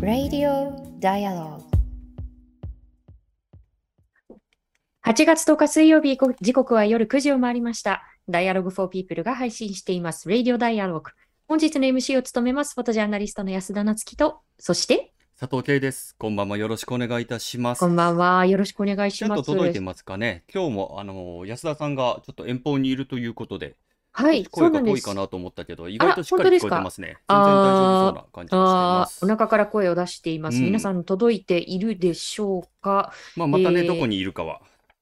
Radio Dialogue 8月10日水曜日、時刻は夜9時を回りました。Dialogue for People が配信しています。Radio Dialogue。本日の MC を務めます、フォトジャーナリストの安田なつきと、そして、佐藤圭です。こんばんは。よろしくお願いいたします。こんばんは。よろしくお願いしちゃんます。と届いてますかね。今日も、あの、安田さんがちょっと遠方にいるということで、はい、そ声がうなんです。遠いかなと思ったけど、意外としっかり聞こえてますね。全然大丈夫そうな感じがしてますーお。腹から声を出しています。うん皆さん届いているでしょうか？まあ、またね、えーどこにいるかは、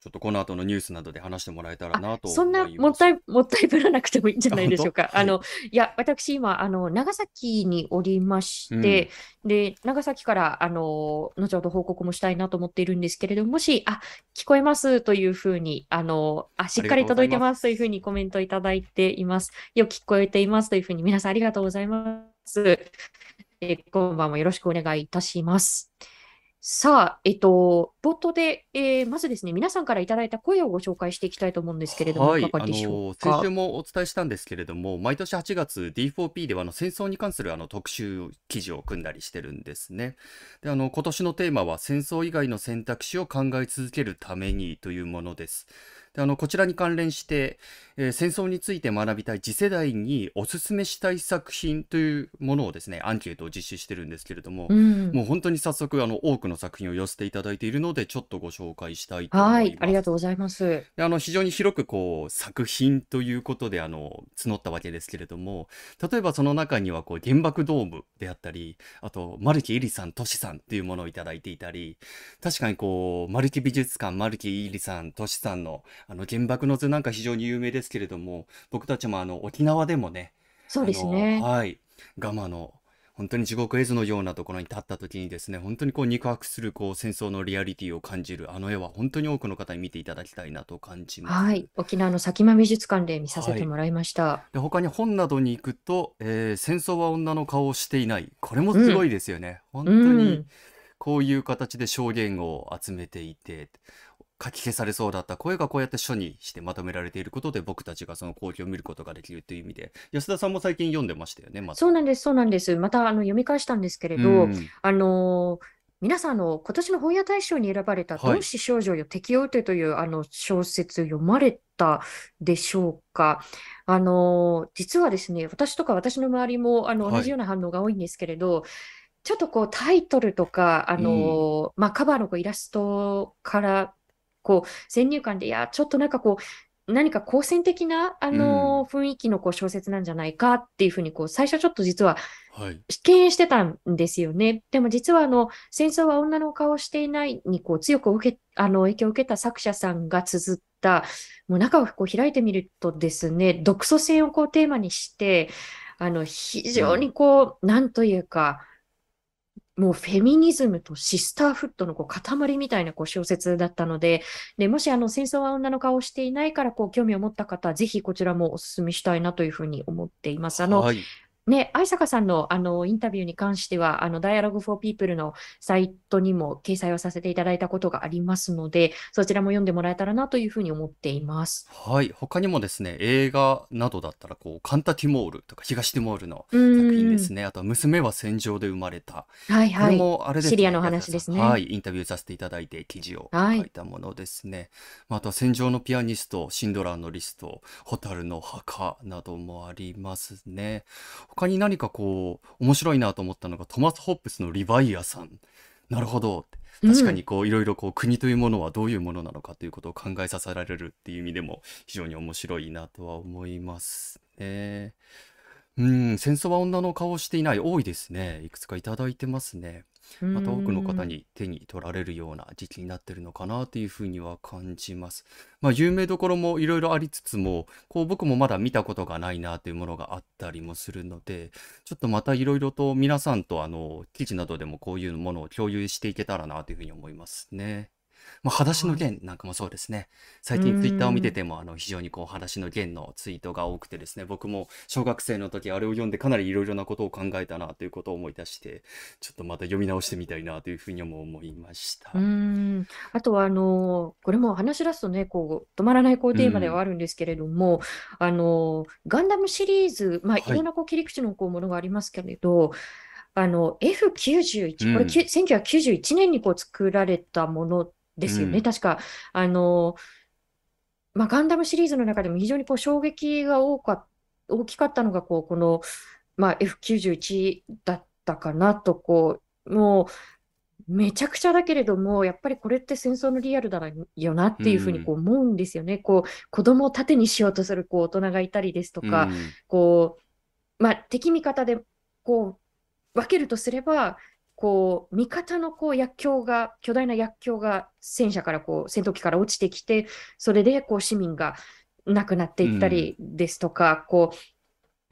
ちょっとこの後のニュースなどで話してもらえたらなとそんな。もったい、もったいぶらなくてもいいんじゃないでしょうか。ああの、いや、私今、あの、長崎におりまして、で、長崎から、あの、後ほど報告もしたいなと思っているんですけれども、もし、あ、聞こえますというふうに、あの、あ、しっかり届いてますというふうにコメントいただいています。よく聞こえていますというふうに、皆さんありがとうございます。えーこんばんもよろしくお願いいたします。さあ、えっと、冒頭で、えーまずですね、皆さんからいただいた声をご紹介していきたいと思うんですけれども、はいい、かがでしょのうか？先週。もお伝えしたんですけれども、毎年8月 D4P ではあの戦争に関するあの特集記事を組んだりしてるんですね。で、あの今年のテーマは戦争以外の選択肢を考え続けるためにというものです。で、あのこちらに関連して、えー戦争について学びたい次世代におすすめしたい作品というものをですね、アンケートを実施してるんですけれども、うん。もう本当に早速あの多くの作品を寄せていただいているので、ちょっとご紹介したいと思います。はい、ありがとうございます。であの非常に広くこう作品ということであの募ったわけですけれども例えばその中にはこう原爆ドームであったりあと丸木恵里さんとしさんっていうものをいただいていたり確かにこう丸木美術館丸木恵里さんとしさんのあの原爆の図なんか非常に有名ですけれども僕たちもあの沖縄でもねそうですね。はいガマの本当に地獄絵図のようなところに立った時にですね本当にこう肉薄するこう戦争のリアリティを感じるあの絵は本当に多くの方に見ていただきたいなと感じます。はい、沖縄の佐喜眞美術館で見させてもらいました。で他に本などに行くと、えー戦争は女の顔をしていない」これもすごいですよね。本当うにん、こういう形で証言を集めていて書き消されそうだった声がこうやって書にしてまとめられていることで僕たちがその光景を見ることができるという意味で。安田さんも最近読んでましたよねまた。そうなんです、そうなんです。またあの読み返したんですけれど、うん。あのー皆さんあの今年の本屋大賞に選ばれた「はい同志少女よ敵を撃て」というあの小説読まれたでしょうか？あのー実はですね、私とか私の周りもあのはい。同じような反応が多いんですけれど、ちょっとこうタイトルとか、あのーまあ、カバーのこうイラストからこう先入観で、いや、ちょっとなんかこう、何か好戦的な、あのー雰囲気のこう小説なんじゃないかっていうふうにこう最初ちょっと実ははい敬遠してたんですよね。でも実はあの戦争は女の顔をしていないにこう強く受けあの影響を受けた作者さんが綴ったもう中をこう開いてみるとですね独ソ戦をこうテーマにしてあの非常にこう、なんというかもうフェミニズムとシスターフットのこう塊みたいなこう小説だったので、でもしあの戦争は女の顔をしていないからこう興味を持った方は、ぜひこちらもお勧めしたいなというふうに思っています。あの、はいね、愛坂さんのあのインタビューに関しては、あの Dialogue for People のサイトにも掲載をさせていただいたことがありますので、そちらも読んでもらえたらなというふうに思っています。はい他にもですね映画などだったらこうカンタ・ティモールとか東ティモールのう作品でん。すねあとは娘は戦場で生まれたこれはいはい。もあれですね、シリアの話ですねはい、インタビューさせていただいて記事をはい書いたものですね。まああとは戦場のピアニスト、シンドラーのリスト、蛍の墓などもありますね。他に何かこう、面白いなと思ったのが、トマス・ホップスのリヴァイアさん。なるほど。確かにこういろいろこう国というものはどういうものなのかということを考えさせられるっていう意味でも非常に面白いなとは思いますね。うん、戦争は女の顔をしていない多いですね。いくつかいただいてますね。うんまた多くの方に手に取られるような時期になってるのかなというふうには感じます。まあ有名どころもいろいろありつつも、こう僕もまだ見たことがないなというものがあったりもするので、ちょっとまたいろいろと皆さんとあの記事などでもこういうものを共有していけたらなというふうに思いますね。まあ、裸足のはい。弦なんかもそうですね。最近ツイッターを見てん。ても、あの、非常にこう、裸足の弦のツイートが多くてですね、僕も小学生の時あれを読んでかなりいろいろなことを考えたなということを思い出して、ちょっとまた読み直してみたいなというふうにも思いました。ん。あとは、あの、これも話し出すとね、こう、止まらないこううテーマではん。あるんですけれども、あの、ガンダムシリーズ、まあ、いはい。ろんなこう切り口のこうものがありますけれど、あの、う F91、これ、きゅん。1991年にこう作られたものですよね。うん。確か、あの、まあ、ガンダムシリーズの中でも非常にこう衝撃が多か、大きかったのが、こう、この、まあ、F91 だったかなと、こう、もう、めちゃくちゃだけれども、やっぱりこれって戦争のリアルだよなっうていうふうにこん。う思うんですよね。こう、子供を盾にしようとするこう大人がいたりですとうか、ん。こう、まあ、敵味方でこう分けるとすれば、こう味方のこう薬莢が、巨大な薬莢が戦車からこう戦闘機から落ちてきて、それでこう市民が亡くなってういったりん。ですとか、こ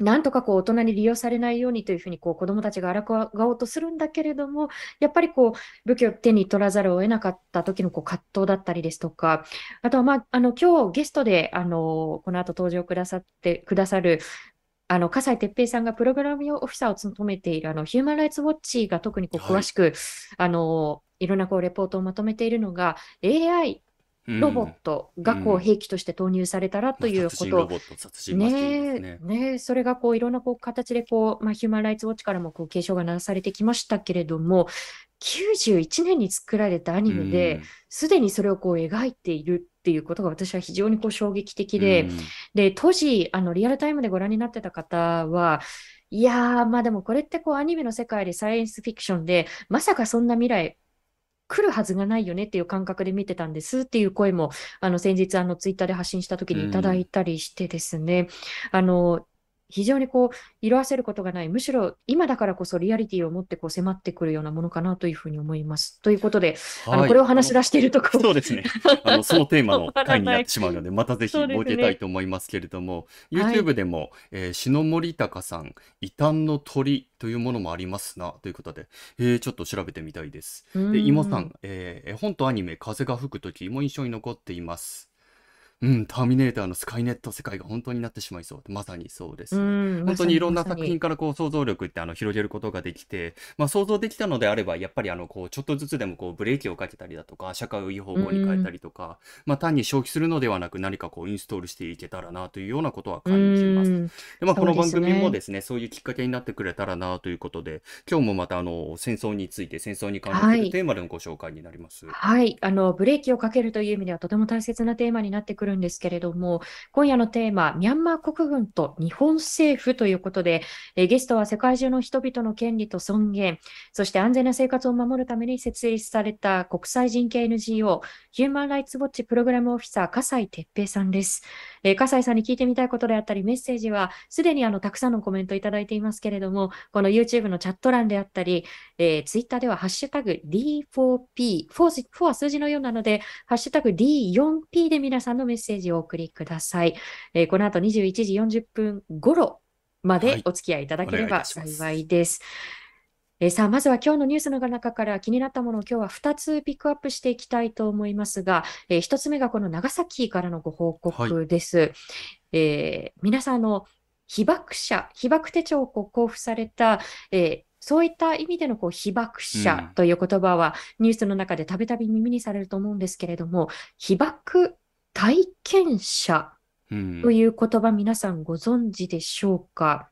うなんとかこう大人に利用されないようにというふうにこう子どもたちが抗おうとするんだけれども、やっぱりこう武器を手に取らざるを得なかった時のこう葛藤だったりですとか、あとは、まあ、あの今日ゲストであのこの後登場くださってくださるあの笠井哲平さんがプログラムオフィサーを務めているあのヒューマン・ライツ・ウォッチが特にこうはい。詳しくあのいろんなこうレポートをまとめているのが AI うロボッん。トう。がこうん兵器として投入されたらとまあ、いう殺ことねえ、ね。それがこういろんなこう形でこう、まあ、ヒューマン・ライツ・ウォッチからもこう警鐘が鳴らされてきましたけれども、91年に作られたアうニメで、ん。すでにそれをこう描いているっていうことが私は非常にこう衝撃的うで、ん。で、当時、あのリアルタイムでご覧になってた方は、いやー、まあでもこれってこうアニメの世界でサイエンスフィクションで、まさかそんな未来来るはずがないよねっていう感覚で見てたんですっていう声も、あの先日あのツイッターで発信した時うにいただいん。たりしてですね、あの非常にこう色あせることがない、むしろ今だからこそリアリティを持ってこう迫ってくるようなものかなというふうに思います。ということで、あのはい。これをあの、話し出しているとそうですね。あの、そのテーマ止の回にな。ってしまうので、またぜひ設けたいね。と思いますけれども、はい。YouTube でも、えー、篠森隆さん、異端の鳥というものもありますな、ということで、えー、ちょっと調べてみたいです。うで、妹さーん。ん、えー、絵本とアニメ、風が吹くときも印象に残っています。うん、ターミネーターのスカイネット世界が本当になってしまいそう。まさにそうでうすね。本当にいろん。な作品からこう想像力ってあの広げることができて、まあ、想像できたのであれば、やっぱりあのこうちょっとずつでもこうブレーキをかけたりだとか、社会をいい方う向に変えたりとか、まあ、単に消費するのではなく何かこうインストールしていけたらなというようなことはう感じます。で、まあ、この番組もね。ですね、そういうきっかけになってくれたらなということで、今日もまたあの戦争について、戦争に関。するテーマでのご紹介になります。はい。あの、ブレーキをかけるという意味ではとても大切なテーマになってくるんですけれども、今夜のテーマ、ミャンマー国軍と日本政府ということで、えゲストは世界中の人々の権利と尊厳、そして安全な生活を守るために設立された国際人権 NGO、ヒューマン・ライツ・ウォッチプログラムオフィサー、笠井哲平さんです。えー笠井さんに聞いてみたいことであったり、メッセージは、すでにあのたくさんのコメントいただいていますけれども、この YouTube のチャット欄であったり、えー、Twitter ではハッシュタグ D4P、4, 4は数字のようなので、ハッシュタグ D4P で皆さんのメッセージをお送りください。えーこの後21時40分頃まではい、お付き合いいただければ。幸いです。えーさあ、まずは今日のニュースの中から気になったものを今日は2つピックアップしていきたいと思いますが、え1つ目がこの長崎からのご報はい。告です。えー皆さんあの被爆者、被爆手帳を交付された、えーそういった意味でのこう被爆う者ん。という言葉はニュースの中でたびたび耳にされると思うんですけれども、被爆体験者うとん。いう言葉皆さんご存知でしょうか？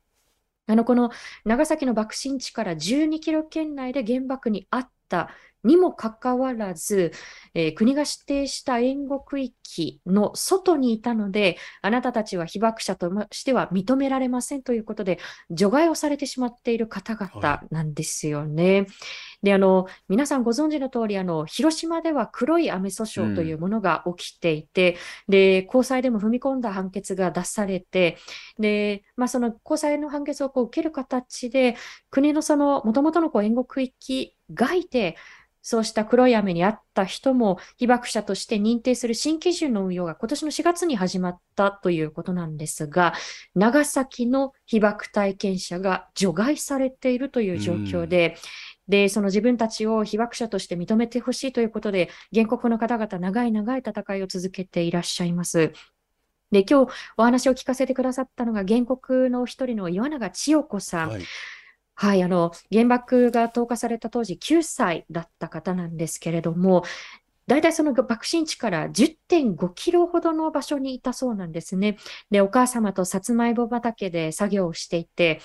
あの、この長崎の爆心地から12キロ圏内で原爆にあったにもかかわらず、えー国が指定した援護区域の外にいたので、あなたたちは被爆者としては認められませんということで、除外をされてしまっている方はい。々なんですよね。で、あの、皆さんご存知の通り、あの、広島では黒い雨訴う。訟というんものが起きていて、で、高裁でも踏み込んだ判決が出されて、で、まあ、その高裁の判決をこう受ける形で、国のその元々のこう援護区域外で、そうした黒い雨にあった人も被爆者として認定する新基準の運用が今年の4月に始まったということなんですが、長崎の被爆体験者が除外されているというう状況ん。で、で、その自分たちを被爆者として認めてほしいということで、原告の方々、長い長い戦いを続けていらっしゃいます。で、今日お話を聞かせてくださったのが、原告の一人の岩永千代子さん。はいはい、あの、原爆が投下された当時9歳だった方なんですけれども、大体その爆心地から10.5キロほどの場所にいたそうなんですね。で、お母様とさつまいも畑で作業をしていて、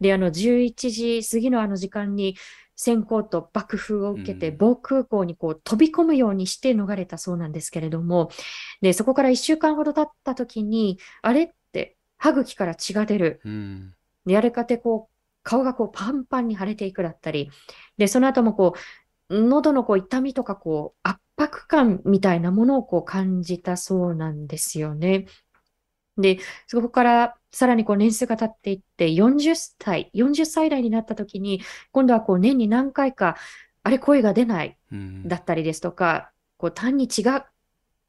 で、あの、11時過ぎのあの時間に、閃光と爆風を受けて、防空港にこう飛び込むようにして逃れたそうなんですけれども、で、そこから1週間ほど経った時に、あれって歯茎から血が出る。で、あれかてこう、顔がこうパンパンに腫れていくだったり、で、その後もこう、喉のこう痛みとかこう圧迫感みたいなものをこう感じたそうなんですよね。で、そこからさらにこう年数が経っていって40歳、40歳代になった時に、今度はこう年に何回か、あれ声が出ないだったりですとか、こう単に血が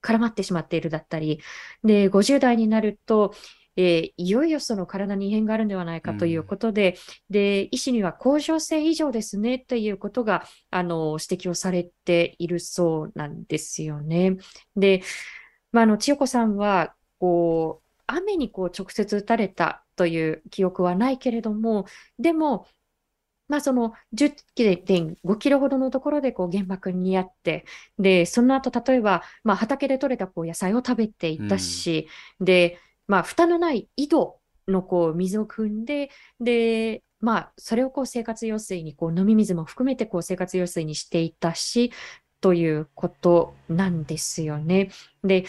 絡まってしまっているだったり、で、50代になると、えー、いよいよその体に異変があるんではないかということで、うん、で、医師には甲状腺異常ですねということが、あの、指摘をされているそうなんですよね。で、まあ、あの、千代子さんは、こう、雨にこう直接打たれたという記憶はないけれども、でも、まあ、その10.5キロほどのところでこう原爆にあって、で、その後、例えば、まあ、畑で採れたこう野菜を食べていたし、うん、で、まあ、蓋のない井戸のこう水を汲んで、で、まあ、それをこう生活用水に、こう飲み水も含めてこう生活用水にしていたし、ということなんですよね。で、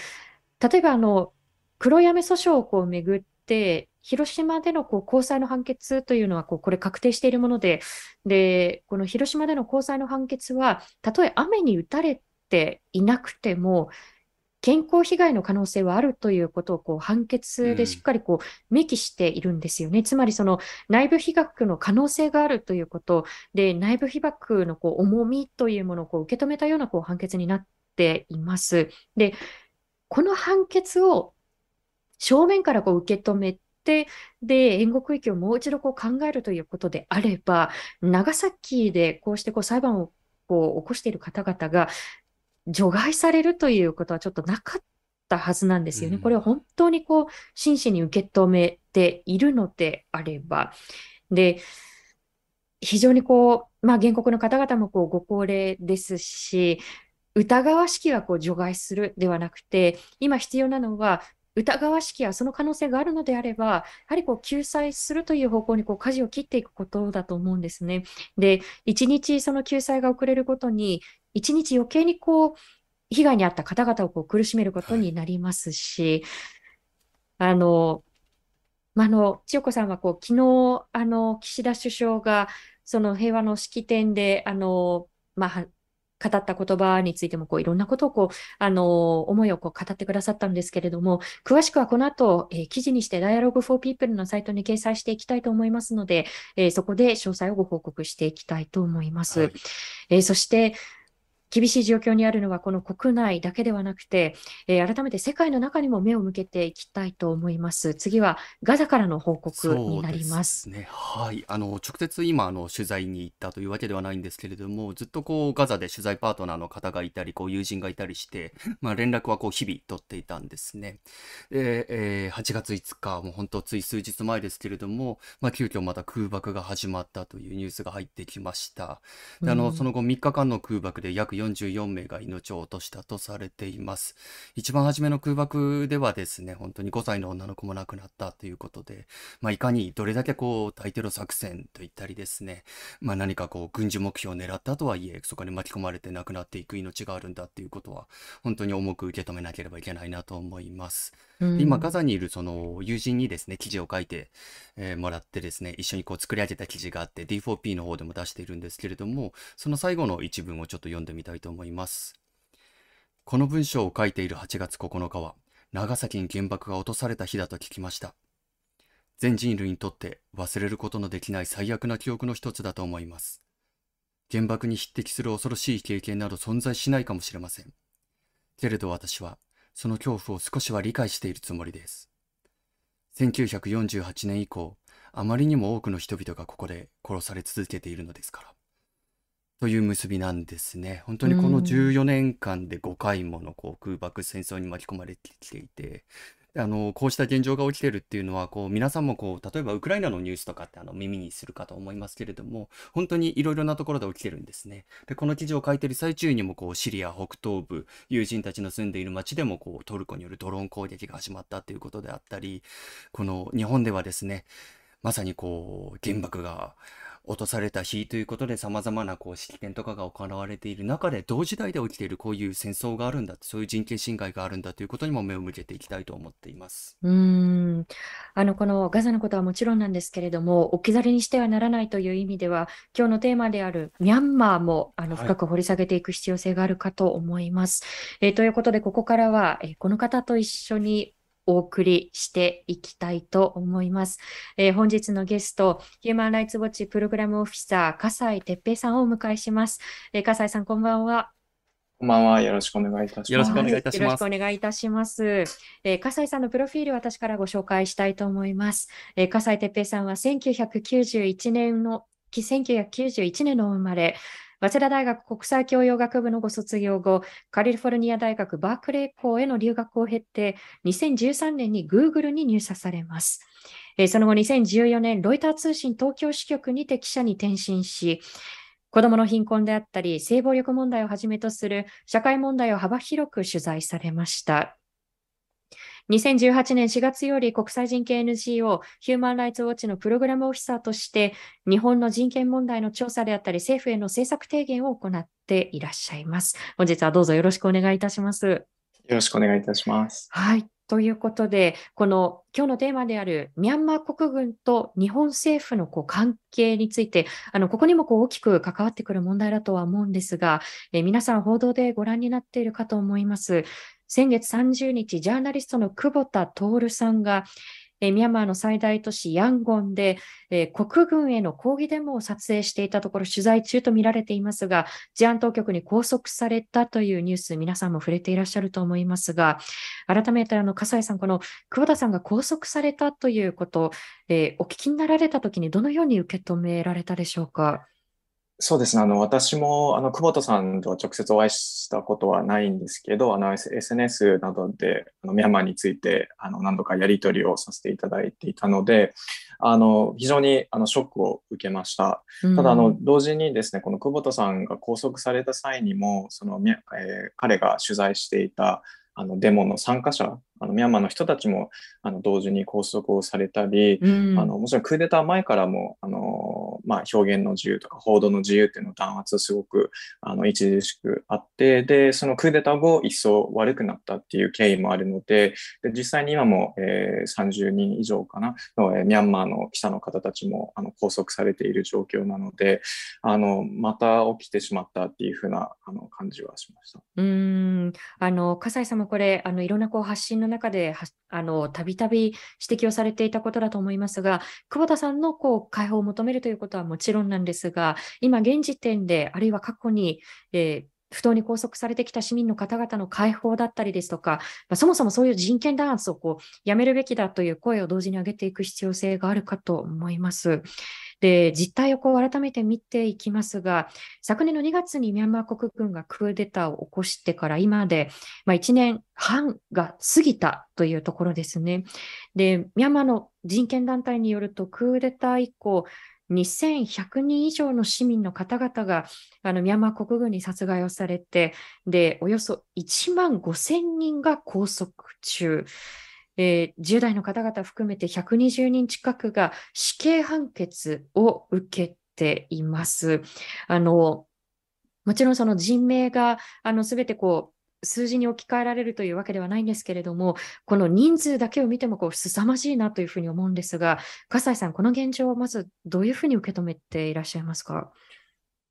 例えばあの、黒やめ訴訟をこうめぐって、広島でのこう高裁の判決というのはこうこれ確定しているもので、で、この広島での高裁の判決は、たとえ雨に打たれていなくても、健康被害の可能性はあるということをこう判決でしっかりこう明記しているんですよね。うん、つまりその内部被爆の可能性があるということで、内部被爆のこう重みというものをこう受け止めたようなこう判決になっています。で、この判決を正面からこう受け止めて、で、援護区域をもう一度こう考えるということであれば、長崎でこうしてこう裁判をこう起こしている方々が除外されるということはちょっとなかったはずなんですよね。これを本当にこう真摯に受け止めているのであれば。で、非常にこう、まあ、原告の方々もこうご高齢ですし、疑わしきはこう除外するではなくて、今必要なのは、疑わしきはその可能性があるのであれば、やはりこう救済するという方向にこう舵を切っていくことだと思うんですね。で、一日その救済が遅れることに、一日余計にこう、被害に遭った方々をこう苦しめることになりますし、はい、あの、まあの、千代子さんはこう昨日、あの、岸田首相が、その平和の式典で、あの、まあ、語った言葉についてもこういろんなことをこうあの思いをこう語ってくださったんですけれども、詳しくはこの後、えー、記事にして Dialogue for People のサイトに掲載していきたいと思いますので、えー、そこで詳細をご報告していきたいと思います。はい、えー、そして、厳しい状況にあるのはこの国内だけではなくて、えー、改めて世界の中にも目を向けていきたいと思います。次はガザからの報告になります。ね、はい。あの直接今あの取材に行ったというわけではないんですけれども、ずっとこうガザで取材パートナーの方がいたり、こう友人がいたりして、まあ連絡はこう日々取っていたんですね。で、えー、8月5日、もう本当つい数日前ですけれども、まあ急遽また空爆が始まったというニュースが入ってきました。で、あの、その後3日間の空爆で約44名が命を落としたとされています。一番初めの空爆ではですね、本当に5歳の女の子も亡くなったということで、まあ、いかにどれだけこう、大テロ作戦といったりですね、まあ、何かこう、軍事目標を狙ったとはいえ、そこに巻き込まれて亡くなっていく命があるんだっていうことは、本当に重く受け止めなければいけないなと思います。うん、今、ガザにいるその友人にですね、記事を書いて、えー、もらってですね、一緒にこう作り上げた記事があって、D4P の方でも出しているんですけれども、その最後の一文をちょっと読んでみたいと思います。この文章を書いている8月9日は、長崎に原爆が落とされた日だと聞きました。全人類にとって忘れることのできない最悪な記憶の一つだと思います。原爆に匹敵する恐ろしい経験など存在しないかもしれません。けれど私は、その恐怖を少しは理解しているつもりです。1948年以降、あまりにも多くの人々がここで殺され続けているのですから。という結びなんですね。本当にこの14年間で5回ものこう空爆戦争に巻き込まれてきていて、あの、こうした現状が起きてるっていうのは、こう、皆さんもこう、例えばウクライナのニュースとかってあの耳にするかと思いますけれども、本当にいろいろなところで起きてるんですね。で、この記事を書いてる最中にも、こう、シリア北東部、友人たちの住んでいる町でも、こう、トルコによるドローン攻撃が始まったということであったり、この日本ではですね、まさにこう、原爆が、落とされた日ということで様々なこう式典とかが行われている中で同時代で起きているこういう戦争があるんだそういう人権侵害があるんだということにも目を向けていきたいと思っています。うんあのこのガザのことはもちろんなんですけれども置き去りにしてはならないという意味では今日のテーマであるミャンマーもあの深く掘り下げていく必要性があるかと思います。はい、えー、ということでここからは、えー、この方と一緒にお送りしていきたいと思います。えー、本日のゲスト、ヒューマンライツウォッチプログラムオフィサー、笠井哲平さんをお迎えします。えー、笠井さん、こんばんは。こんばんは。よろしくお願いいたします。よろしくお願いいたします。よろしくお願いいたします。えー、笠井さんのプロフィール、私からご紹介したいと思います。えー、笠井哲平さんは1991年の、1991年の生まれ、早稲田大学国際教養学部のご卒業後、カリフォルニア大学バークレー校への留学を経て、2013年に Google に入社されます。その後2014年、ロイター通信東京支局にて記者に転身し、子どもの貧困であったり、性暴力問題をはじめとする社会問題を幅広く取材されました。2018年4月より国際人権 NGO ヒューマン・ライツ・ウォッチのプログラムオフィサーとして日本の人権問題の調査であったり政府への政策提言を行っていらっしゃいます。本日はどうぞよろしくお願いいたします。よろしくお願いいたします。はい。ということで、この今日のテーマであるミャンマー国軍と日本政府のこう関係について、あのここにもこう大きく関わってくる問題だとは思うんですが、え皆さん報道でご覧になっているかと思います。先月30日、ジャーナリストの久保田徹さんが、ミャンマーの最大都市ヤンゴンで、国軍への抗議デモを撮影していたところ取材中と見られていますが、治安当局に拘束されたというニュース、皆さんも触れていらっしゃると思いますが、改めてあの、笠井さん、この久保田さんが拘束されたということ、えー、お聞きになられたときにどのように受け止められたでしょうか？そうですね。あの、私も、あの、久保田さんとは直接お会いしたことはないんですけど、あの、SNS などで、あの、ミャンマーについて、あの、何度かやり取りをさせていただいていたので、あの、非常に、あの、ショックを受けました。ただ、あの、同時にですね、この久保田さんが拘束された際にも、その、えー、彼が取材していた、あのデモの参加者あのミャンマーの人たちもあの同時に拘束をされたり、うん、あのもちろんクーデター前からもあの、まあ、表現の自由とか報道の自由っていうの弾圧すごくあの著しくあってでそのクーデター後一層悪くなったっていう経緯もあるのでで実際に今も、えー、30人以上かなの、えー、ミャンマーの記者の方たちもあの拘束されている状況なのであのまた起きてしまったっていうふうなあの感じはしました。うんあの笠井さんもこれあのいろんなこう発信の中であのたびたび指摘をされていたことだと思いますが、久保田さんのこう解放を求めるということはもちろんなんですが、今現時点で、あるいは過去に、えー不当に拘束されてきた市民の方々の解放だったりですとか、まあ、そもそもそういう人権弾圧をこうやめるべきだという声を同時に上げていく必要性があるかと思います。で、実態をこう改めて見ていきますが、昨年の2月にミャンマー国軍がクーデターを起こしてから今で、まあ、1年半が過ぎたというところですね。で、ミャンマーの人権団体によると、クーデター以降、2100人以上の市民の方々があのミャンマー国軍に殺害をされて、で、およそ1万5000人が拘束中。えー、10代の方々含めて120人近くが死刑判決を受けています。あのもちろんその人命があの全てこう数字に置き換えられるというわけではないんですけれども、この人数だけを見てもこう凄まじいなというふうに思うんですが、笠井さん、この現状をまずどういうふうに受け止めていらっしゃいますか？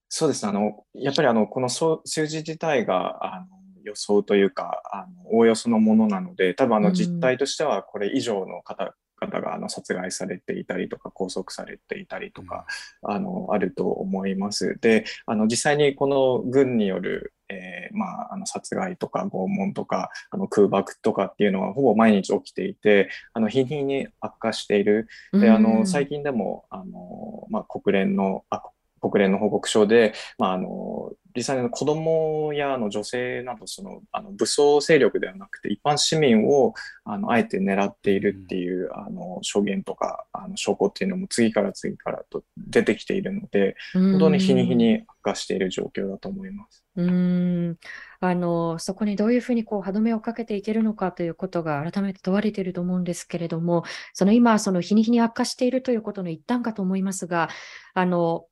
そうですあのやっぱりあのこの数字自体があの予想というかあのおおよそのものなので多分あの実態としてはこれ以上の方方があの殺害されていたりとか拘束されていたりとか、うん、あのあると思います。であの実際にこの軍によるえー、まあ、あの殺害とか拷問とかあの空爆とかっていうのはほぼ毎日起きていてあの日に日に悪化している。であの最近でもあの、まあ、国連のあ国連の報告書で、まあ、あの実際の子供やあの女性などそのあの武装勢力ではなくて一般市民をあのあえて狙っているっていう、あの証言とかあの証拠っていうのも次から次からと出てきているので本当に日に日に悪化している状況だと思います。うんあのそこにどういうふうにこう歯止めをかけていけるのかということが改めて問われていると思うんですけれども、その今、その日に日に悪化しているということの一端かと思いますが、あの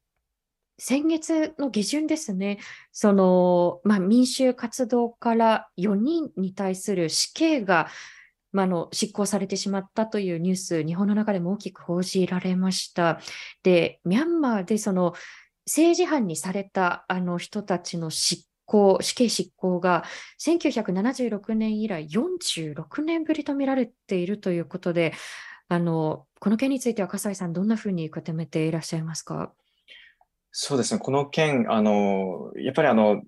先月の下旬ですね、その、まあ、民衆活動から4人に対する死刑が、まあ、の執行されてしまったというニュース、日本の中でも大きく報じられました。で、ミャンマーでその政治犯にされたあの人たちの執行、死刑執行が1976年以来46年ぶりと見られているということで、あのこの件については笠井さん、どんなふうに受け止めていらっしゃいますか？そうですね、この件、あのやっぱりあの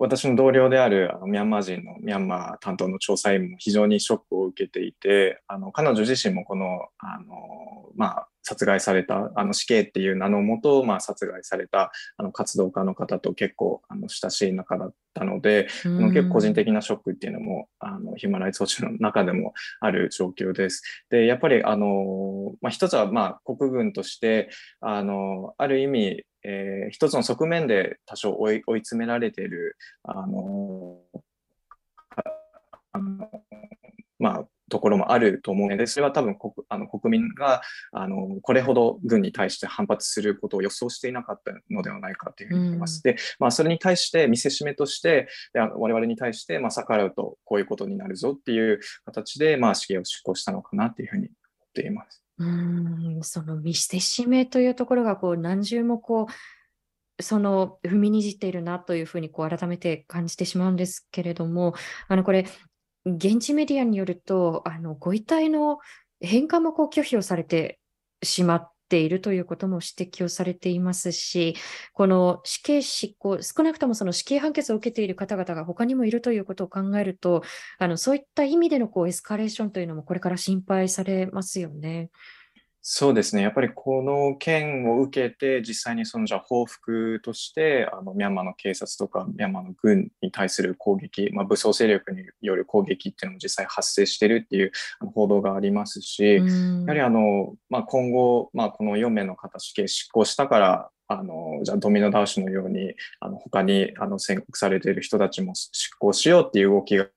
私の同僚であるあのミャンマー人のミャンマー担当の調査員も非常にショックを受けていて、あの彼女自身もこのあの、まあ、殺害された、あの死刑っていう名のもと、まあ、殺害されたあの活動家の方と結構あの親しい仲だったので、あの結構個人的なショックっていうのもあのヒューマンライツウォッチの中でもある状況です。で、やっぱりあの、まあ、一つはまあ国軍としてあのある意味えー、一つの側面で多少追い追い詰められているあのまあ、ところもあると思うので、それは多分国あの国民があのこれほど軍に対して反発することを予想していなかったのではないかというふうに思います。うん、で、まあ、それに対して見せしめとして我々に対して、まあ、逆らうとこういうことになるぞっていう形で、まあ、死刑を執行したのかなというふうに思っています。うんその見せしめというところがこう何重もこうその踏みにじっているなというふうにこう改めて感じてしまうんですけれどもあのこれ現地メディアによると、あのご遺体の返還もこう拒否をされてしまっているということも指摘をされていますし、この死刑執行、少なくともその死刑判決を受けている方々が他にもいるということを考えると、あのそういった意味でのこうエスカレーションというのもこれから心配されますよね。そうですね、やっぱりこの件を受けて、実際にそのじゃ報復として、あのミャンマーの警察とか、ミャンマーの軍に対する攻撃、まあ、武装勢力による攻撃っていうのも実際発生してるっていう報道がありますし、やはりあの、まあ、今後、まあ、この4名の方、死刑執行したから、あのじゃあドミノ倒しのようにあの他にあの宣告されている人たちも執行しようっていう動きが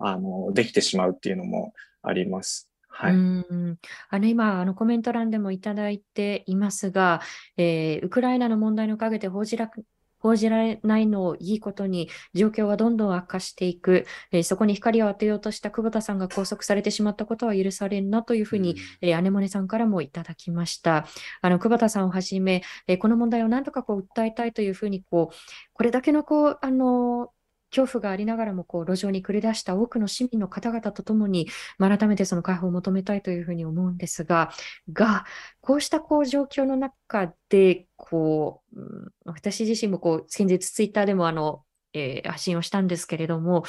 あのできてしまうっていうのもあります。はい、うん。あの今あのコメント欄でもいただいていますが、えー、ウクライナの問題の陰で報じら報じられないのをいいことに状況はどんどん悪化していく、えー、そこに光を当てようとした久保田さんが拘束されてしまったことは許されんなというふうに、うん、えー、姉もねさんからもいただきました。あの久保田さんをはじめ、えー、この問題を何とかこう訴えたいというふうにこうこれだけのこうあの恐怖がありながらもこう路上に繰り出した多くの市民の方々とともに、改めてその解放を求めたいというふうに思うんですが、が、こうしたこう状況の中で、こう、うん、私自身もこう先日ツイッターでもあの、えー、発信をしたんですけれども、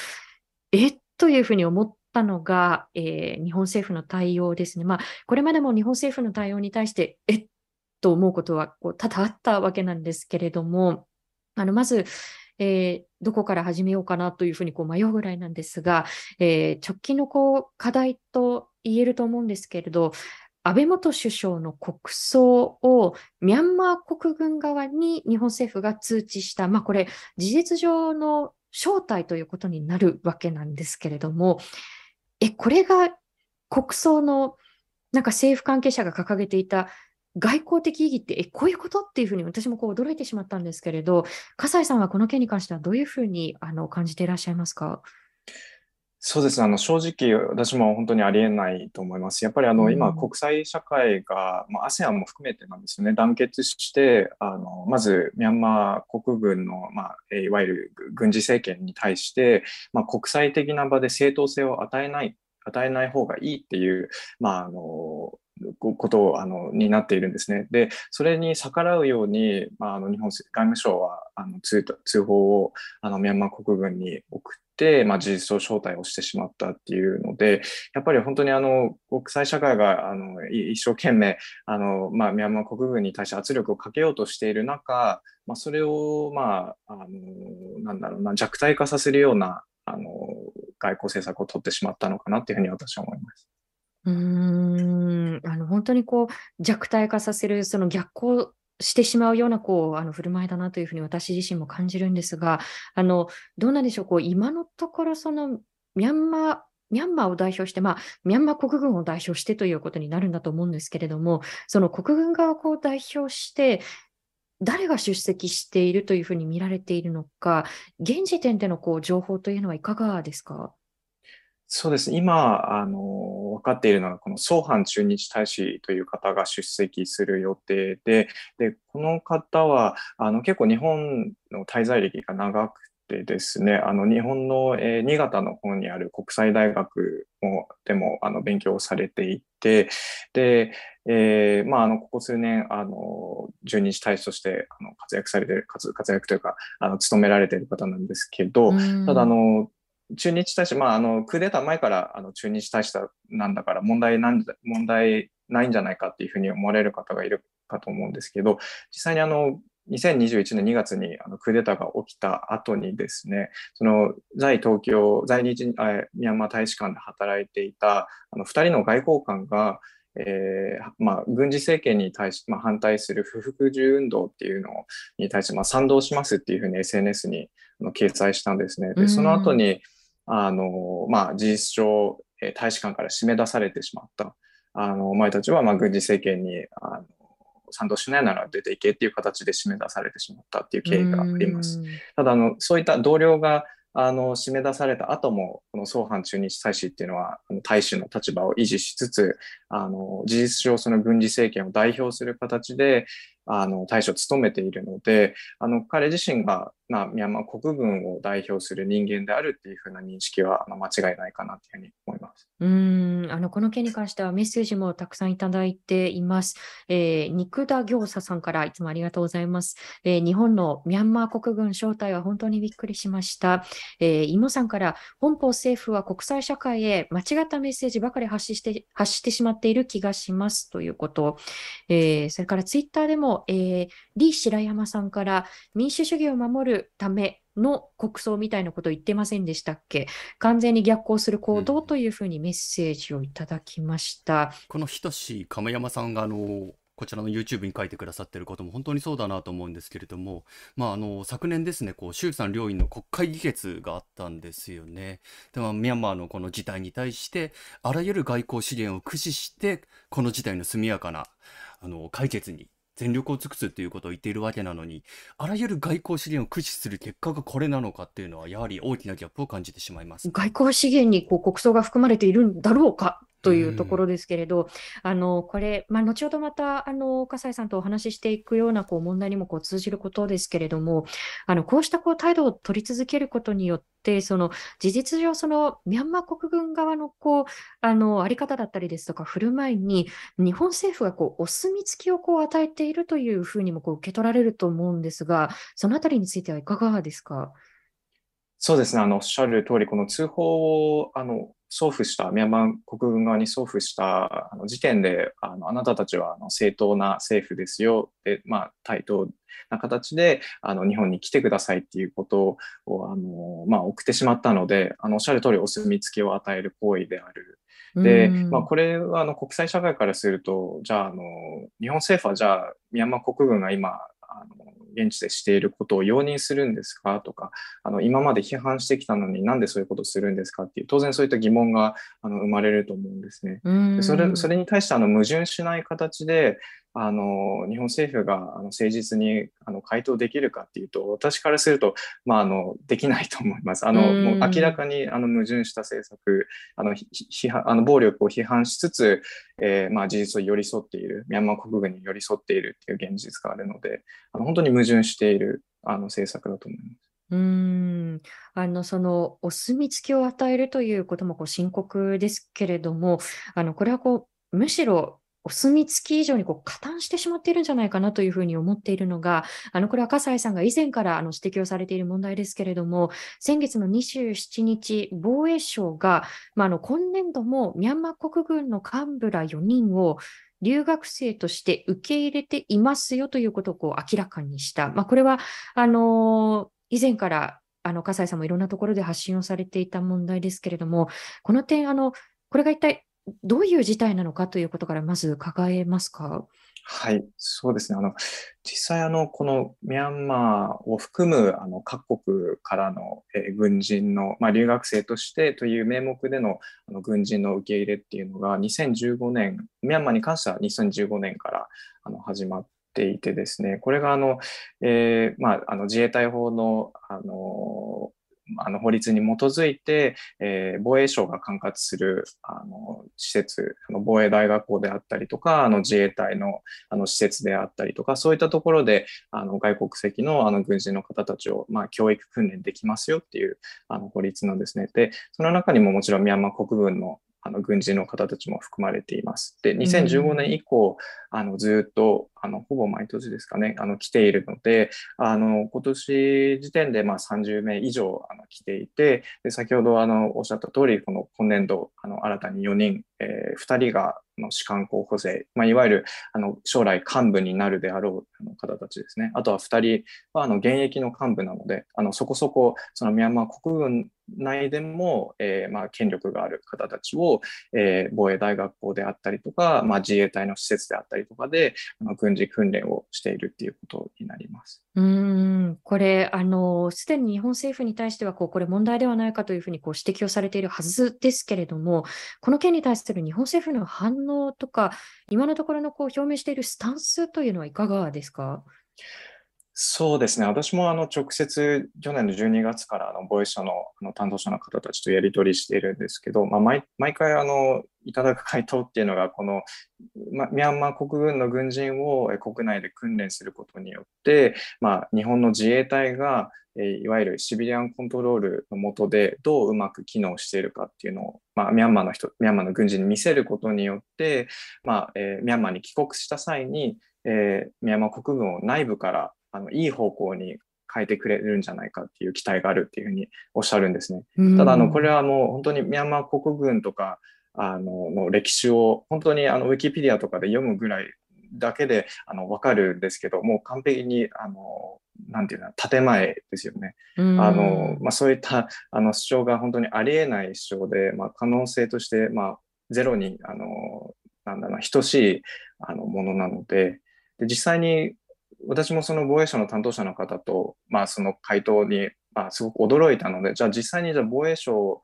えっというふうに思ったのが、えー、日本政府の対応ですね。まあ、これまでも日本政府の対応に対して、えっと思うことはこう多々あったわけなんですけれども、あのまず、えー、どこから始めようかなというふうにこう迷うぐらいなんですが、えー、直近のこう課題と言えると思うんですけれど、安倍元首相の国葬をミャンマー国軍側に日本政府が通知した、まあ、これ、事実上の招待ということになるわけなんですけれども、え、これが国葬のなんか政府関係者が掲げていた外交的意義って、え、こういうことっていうふうに私もこう驚いてしまったんですけれど、笠井さんはこの件に関してはどういうふうにあの感じていらっしゃいますか？そうです。ね、あの正直、私も本当にありえないと思います。やっぱりあの、うん、今、国際社会が、まあ、ASEAN も含めてなんですよね、団結してあの、まずミャンマー国軍の、まあ、いわゆる軍事政権に対して、まあ、国際的な場で正当性を与えない、与えない方がいいっていう、まあ、あのことをあのになっているんですね。で、それに逆らうように、まあ、あの日本外務省はあの通通報をあのミャンマー国軍に送って、まあ、事実上招待をしてしまったっていうので、やっぱり本当にあの国際社会があの一生懸命あの、まあ、ミャンマー国軍に対して圧力をかけようとしている中、まあ、それを、まあ、あのなんだろうな弱体化させるようなあの外交政策を取ってしまったのかなというふうに私は思います。うーんあの本当にこう弱体化させるその逆行してしまうようなこうあの振る舞いだなというふうに私自身も感じるんですが、あのどうなんでしょう、こう今のところそのミャンマーミャンマーを代表して、まあ、ミャンマー国軍を代表してということになるんだと思うんですけれども、その国軍側を代表して、誰が出席しているというふうに見られているのか、現時点でのこう情報というのはいかがですか？そうです。今、あの、分かっているのは、このソーハン駐日大使という方が出席する予定で、で、この方は、あの、結構日本の滞在歴が長くてですね、あの、日本の、えー、新潟の方にある国際大学もでも、あの、勉強されていて、で、えー、まあ、あの、ここ数年、あの、駐日大使として、あの、活躍されてる、活活躍というか、あの、務められている方なんですけど、ただ、あの、駐日大使、まあ、あの、クーデター前からあの駐日大使なんだから問題なん問題ないんじゃないかっていうふうに思われる方がいるかと思うんですけど、実際にあの、2021年2月にあのクーデターが起きた後にですね、その在東京、在日ミャンマー大使館で働いていたあの2人の外交官が、えーまあ、軍事政権に対し、まあ、反対する不服従運動っていうのに対して、まあ、賛同しますっていうふうに SNS に掲載したんですね。でその後に、あの、まあ、事実上、え大使館から締め出されてしまった。あの、お前たちは、まあ、軍事政権に、あの、賛同しないなら出ていけっていう形で締め出されてしまったっていう経緯があります。ただあの、そういった同僚があの締め出された後も、この総藩駐日大使っていうのは、大使の立場を維持しつつ、あの事実上、その軍事政権を代表する形で、あの大使を務めているので、あの彼自身が、まあ、ミャンマー国軍を代表する人間であるっていうふうな認識は、間違いないかなというふうに思います。うんあのこの件に関してはメッセージもたくさんいただいています。えー、肉田行佐さんからいつもありがとうございます。えー、日本のミャンマー国軍招待は本当にびっくりしました。えー、さんから本邦政府は国際社会へ間違ったメッセージばかり発して発してしまっている気がしますということ。えー、それからツイッターでもえー、李白山さんから民主主義を守るための国葬みたいなことを言ってませんでしたっけ？完全に逆行する行動というふうにメッセージをいただきました。うん、このひとし亀山さんがあのこちらの YouTube に書いてくださってることも本当にそうだなと思うんですけれども、まあ、あの昨年ですねこう衆参両院の国会議決があったんですよね。でまあ、ミャンマーのこの事態に対してあらゆる外交資源を駆使してこの事態の速やかなあの解決に全力を尽くすということを言っているわけなのに、あらゆる外交資源を駆使する結果がこれなのかっていうのは、やはり大きなギャップを感じてしまいます。外交資源にこう国葬が含まれているんだろうかというところですけれど、あのこれ、まあ、後ほどまたあの笠井さんとお話ししていくようなこう問題にもこう通じることですけれども、あのこうしたこう態度を取り続けることによって、その事実上、そのミャンマー国軍側のこうあのあり方だったりですとか、振る舞いに、日本政府がこうお墨付きをこう与えているというふうにもこう受け取られると思うんですが、そのあたりについてはいかがですか？そうですね、あのおっしゃる通り、この通報をあの送付した、ミャンマー国軍側に送付したあの時点で、あのあなたたちはあの正当な政府ですよ、でまあ、対等な形であの日本に来てくださいっていうことをあの、まあ、送ってしまったので、あのおっしゃる通り、お墨付きを与える行為である。で、まあ、これはあの国際社会からすると、じゃああの、日本政府はじゃあ、ミャンマー国軍が今、あの現地でしていることを容認するんですか？とかあの今まで批判してきたのになんでそういうことをするんですか？っていう当然そういった疑問があの生まれると思うんですね。でそれそれに対してあの矛盾しない形であの日本政府があの誠実にあの回答できるかっていうと私からすると、まあ、あのできないと思います。あのもう明らかにあの矛盾した政策あの批判あの暴力を批判しつつ、えー、まあ、事実を寄り添っているミャンマー国軍に寄り添っているっていう現実があるのであの本当に矛盾しているあの政策だと思います。うんあのそのお墨付きを与えるということもこう深刻ですけれども、あのこれはこうむしろお墨付き以上にこう加担してしまっているんじゃないかなというふうに思っているのが、あのこれは笠井さんが以前からあの指摘をされている問題ですけれども、先月の27日、防衛省が、まあ、あの今年度もミャンマー国軍の幹部ら4人を留学生として受け入れていますよということをこう明らかにした。まあ、これはあの以前からあの笠井さんもいろんなところで発信をされていた問題ですけれども、この点、あのこれが一体どういう事態なのかということからまず伺えますか？はい、そうですね。あの実際あのこのミャンマーを含むあの各国からの、えー、軍人の、まあ、留学生としてという名目でのあの軍人の受け入れっていうのが2015年ミャンマーに関しては2015年からあの始まっていてですねこれがあの、えーまあ、あの自衛隊法のあのあの法律に基づいて、えー、防衛省が管轄するあの施設、あの防衛大学校であったりとか、あの自衛隊のあの施設であったりとか、そういったところであの外国籍のあの軍人の方たちを、まあ、教育訓練できますよっていうあの法律なんですね。で、その中にももちろんミャンマー国軍のあの軍人の方たちも含まれています。で、2015年以降、あのずっとあのほぼ毎年ですかね、あの来ているので、あの今年時点でまあ30名以上あの来ていて、で先ほどあのおっしゃった通り、この今年度、あの新たに4人、えー、2人がの士官候補生、まあ、いわゆるあの将来幹部になるであろう方たちですね。あとは2人はあの現役の幹部なので、あのそこそこそのミャンマー国軍内でも、えー、まあ権力がある方たちを、えー、防衛大学校であったりとか、まあ、自衛隊の施設であったりとかであ軍事訓練をしているっていうことになります。うんこれ、あのすでに日本政府に対してはこうこれ問題ではないかというふうにこう指摘をされているはずですけれども、この件に対する日本政府の反応とか、今のところのこう表明しているスタンスというのはいかがですか？そうですね、私もあの直接、去年の12月からあの防衛省のあの担当者の方たちとやり取りしているんですけど、まあ、毎毎回あのいただく回答っていうのが、この、ま、ミャンマー国軍の軍人を国内で訓練することによって、まあ、日本の自衛隊がいわゆるシビリアンコントロールの下でどううまく機能しているかっていうのを、まあ、ミャンマーの人、ミャンマーの軍人に見せることによって、まあえー、ミャンマーに帰国した際に、えー、ミャンマー国軍を内部からあのいい方向に変えてくれるんじゃないかっていう期待があるっていうふうにおっしゃるんですね。ただあのこれはもう本当にミャンマー国軍とかあのの歴史を本当にあのウィキペディアとかで読むぐらいだけであの分かるんですけどもう完璧にあのなんていうの建前ですよね。あのまあ、そういったあの主張が本当にありえない主張で、まあ、可能性として、まあ、ゼロにあのなんだな等しいあのものなのでで実際に私もその防衛省の担当者の方と、まあ、その回答に、まあ、すごく驚いたので、じゃあ実際にじゃあ防衛省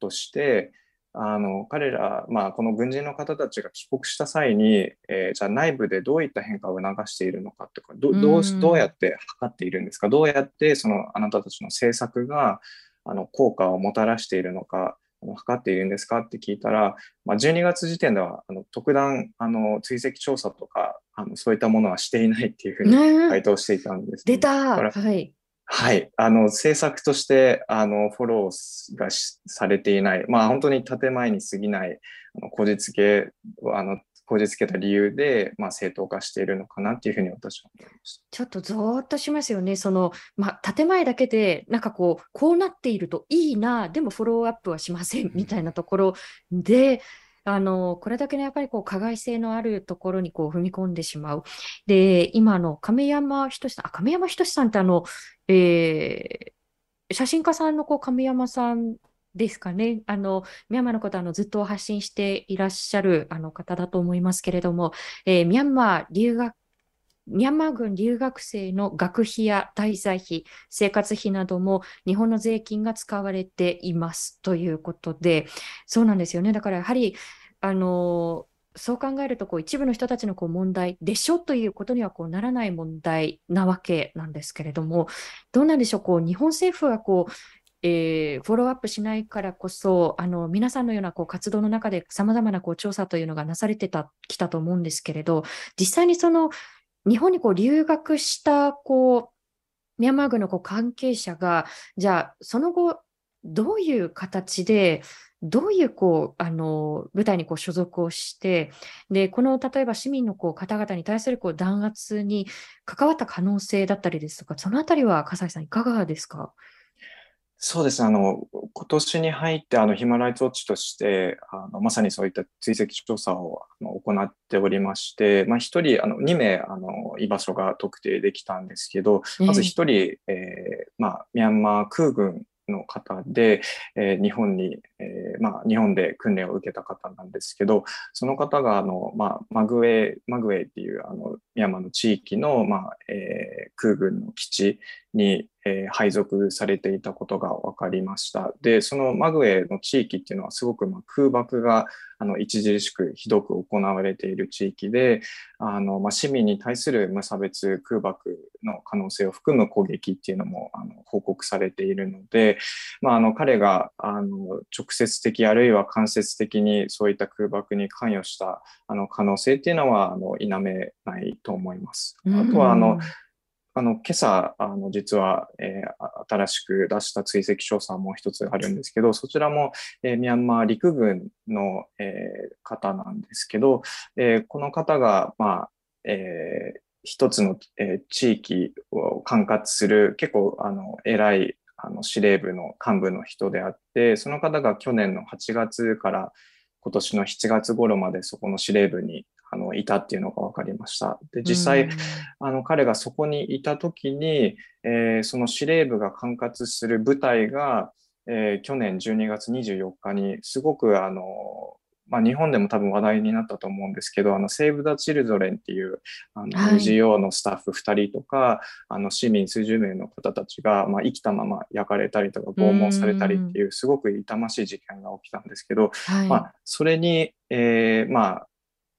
として、あの彼ら、まあ、この軍人の方たちが帰国した際に、えー、じゃあ内部でどういった変化を促しているのかとかどどうどうやって測っているんですか？どうやってそのあなたたちの政策があの効果をもたらしているのか？測っているんですか？って聞いたら、まあ、12月時点ではあの特段あの追跡調査とかあのそういったものはしていないっていうふうに回答していたんです、ね、出た。はい。はい。あの、政策として、あの、フォローがされていない、まあ、本当に建前に過ぎない、あの、こじつけ、あの、こじつけた理由で、まあ、正当化しているのかなっていうふうに私は思います。ちょっとぞーっとしますよね。その、まあ、建前だけで、なんかこう、こうなっているといいな、でもフォローアップはしませんみたいなところで、あの、これだけのやっぱりこう、加害性のあるところにこう、踏み込んでしまう。で、今、の、亀山仁さん、あ、亀山仁さんってあの、えー、写真家さんのこう亀山さんですかね。あの、ミャンマーのことあのずっと発信していらっしゃるあの方だと思いますけれども、えー、ミャンマー留学、ミャンマー軍留学生の学費や滞在費、生活費なども日本の税金が使われていますということで、そうなんですよね。だからやはり、あの、そう考えるとこう一部の人たちのこう問題でしょということにはこうならない問題なわけなんですけれども、どうなんでしょう、こう日本政府はこう、えー、フォローアップしないからこそ、あの皆さんのようなこう活動の中でさまざまなこう調査というのがなされてたきたと思うんですけれど、実際にその日本にこう留学したこうミャンマー軍のこう関係者が、じゃあその後、どういう形でどういうこうあの部隊にこう所属をして、でこの例えば市民のこう方々に対するこう弾圧に関わった可能性だったりですとか、そのあたりは笠井さん、いかがですか？そうですね。あの、今年に入って、あの、ヒマライツウォッチとして、あの、まさにそういった追跡調査をあの行っておりまして、まあ、一人、あの、2名、あの、居場所が特定できたんですけど、まず一人、えー、まあ、ミャンマー空軍の方で、えー、日本に、えー、まあ、日本で訓練を受けた方なんですけど、その方があの、まあ、マグウェイ、マグウェイっていうあのミャンマーの地域の、まあえー、空軍の基地に、え、配属されていたことが分かりました。で、そのマグウェイの地域っていうのはすごくま空爆があの著しくひどく行われている地域で、あのま、市民に対する無差別空爆の可能性を含む攻撃っていうのもあの報告されているので、まあ、あの彼があの直接的あるいは間接的にそういった空爆に関与したあの可能性っていうのはあの否めないと思います。あとはあの、あの、今朝、あの、実は、えー、新しく出した追跡調査も一つあるんですけど、そちらも、えー、ミャンマー陸軍の、えー、方なんですけど、えー、この方が、まあ、えー、一つの、地域を管轄する結構、あの、偉い、あの、司令部の幹部の人であって、その方が去年の8月から今年の7月頃までそこの司令部にあのいたっていうのが分かりました。で実際、あの彼がそこにいた時に、えー、その司令部が管轄する部隊が、えー、去年12月24日にすごくあの、まあ、日本でも多分話題になったと思うんですけど、あのセーブ・ダ・チルドレンっていうあの NGO のスタッフ2人とか、はい、あの市民数十名の方たちが、まあ、生きたまま焼かれたりとか拷問されたりっていうすごく痛ましい事件が起きたんですけど、はい、まあ、それに、えー、まあ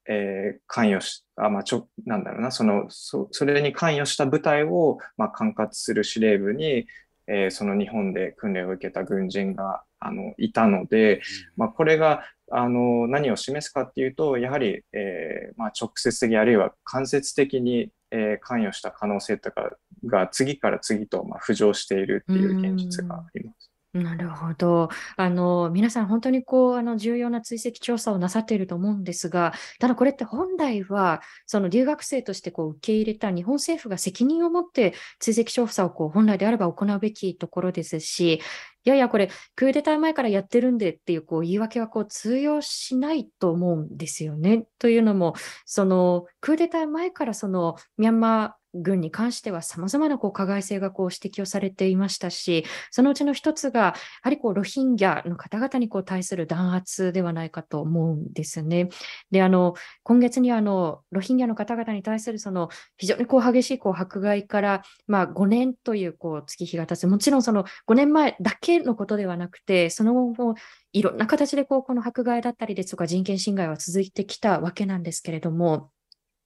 えー、関与し、あ、まあ、ちょ、なんだろうな、その、そそれに関与した部隊を、まあ、管轄する司令部に、えー、その日本で訓練を受けた軍人が、あの、いたので、まあ、これが、あの、何を示すかっていうと、やはり、えー、まあ、直接的、あるいは間接的に、えー、関与した可能性とかが次から次と、まあ、浮上しているっていう現実があります。なるほど。あの、皆さん本当にこう、あの、重要な追跡調査をなさっていると思うんですが、ただこれって本来は、その留学生としてこう受け入れた日本政府が責任を持って追跡調査をこう本来であれば行うべきところですし、いやいや、これ、クーデター前からやってるんでっていうこう言い訳はこう通用しないと思うんですよね。というのも、そのクーデター前からそのミャンマー軍に関しては様々なこう加害性がこう指摘をされていましたし、そのうちの一つが、やはりこうロヒンギャの方々にこう対する弾圧ではないかと思うんですね。で、あの、今月にあの、ロヒンギャの方々に対するその非常にこう激しいこう迫害から、まあ、5年というこう月日が経つ、もちろんその5年前だけのことではなくて、その後もいろんな形でこうこの迫害だったりですとか人権侵害は続いてきたわけなんですけれども、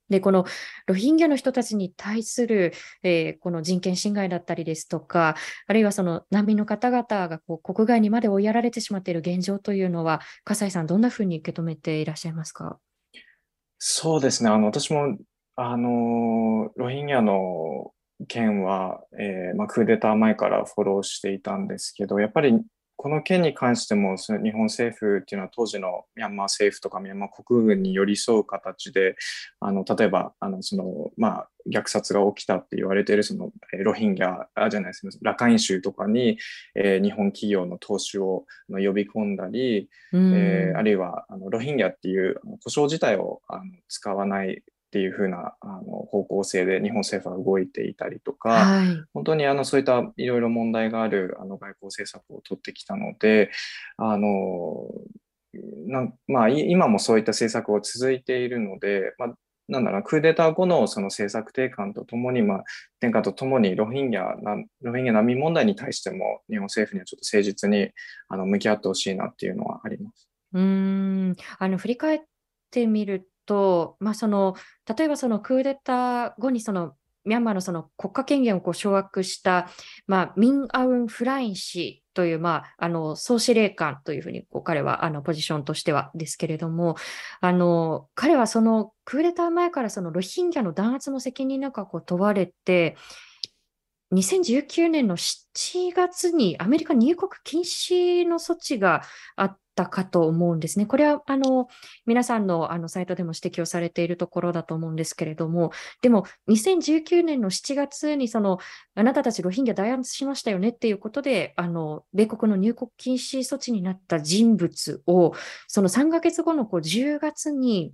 で、このロヒンギャの人たちに対する、えー、この人権侵害だったりですとか、あるいはその難民の方々がこう国外にまで追いやられてしまっている現状というのは、笠井さん、どんなふうに受け止めていらっしゃいますか？そうですね、あの私もあのロヒンギャの件は、えーまあ、クーデター前からフォローしていたんですけど、やっぱりこの件に関してもその日本政府っていうのは当時のミャンマー政府とかミャンマー国軍に寄り添う形であの例えばあのその、まあ、虐殺が起きたって言われているそのロヒンギャじゃないです。ラカイン州とかに、えー、日本企業の投資を呼び込んだり、えー、あるいはあのロヒンギャっていう故障自体をあの使わないっていうふうなあの方向性で日本政府は動いていたりとか、はい、本当にあのそういったいろいろ問題があるあの外交政策を取ってきたので、あのなまあ、今もそういった政策を続いているので、まあ、なんだろうクーデター後のその政策転換とともに、まあ、転換とともにロヒンギャロヒンギャ難民問題に対しても日本政府にはちょっと誠実にあの向き合ってほしいなっていうのはあります。うんあの振り返ってみると、まあ、その例えばそのクーデター後にそのミャンマーのその国家権限をこう掌握した、まあ、ミン・アウン・フライン氏という、まあ、あの総司令官というふうにこう彼はあのポジションとしてはですけれどもあの彼はそのクーデター前からそのロヒンギャの弾圧の責任なんかこう問われて2019年の7月にアメリカ入国禁止の措置があっったかと思うんですね。これはあの皆さんのあのサイトでも指摘をされているところだと思うんですけれども、でも2019年の7月にそのあなたたちロヒンギャ弾圧しましたよねっていうことで、あの米国の入国禁止措置になった人物を、その3ヶ月後のこう10月に、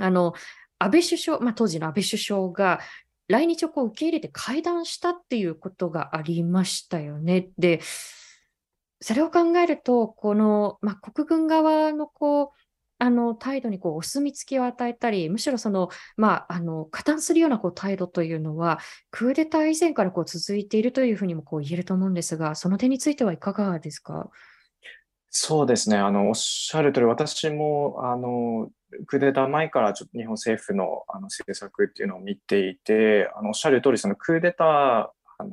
あの安倍首相、まあ、当時の安倍首相が来日をこう受け入れて会談したっていうことがありましたよね。で、それを考えると、この、まあ、国軍側のこう、あの態度にこうお墨付きを与えたり、むしろその、まあ、あの加担するようなこう態度というのは、クーデター以前からこう続いているというふうにもこう言えると思うんですが、その点についてはいかがですか？そうですね、あのおっしゃる通り、私もあのクーデター前からちょっと日本政府のあの政策っていうのを見ていて、あのおっしゃる通り、そのクーデターあの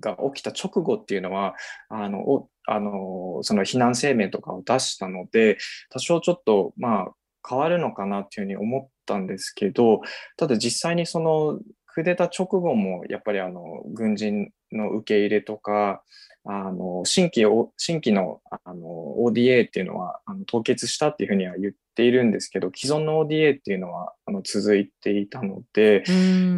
が起きた直後っていうのは、あのあのその避難声明とかを出したので、多少ちょっと、まあ、変わるのかなっていうふうに思ったんですけど、ただ実際にそのクーデター直後もやっぱりあの軍人の受け入れとか、あの新規新規のあの ODA っていうのはあの凍結したっていうふうには言っているんですけど既存の ODA っていうのはあの続いていたので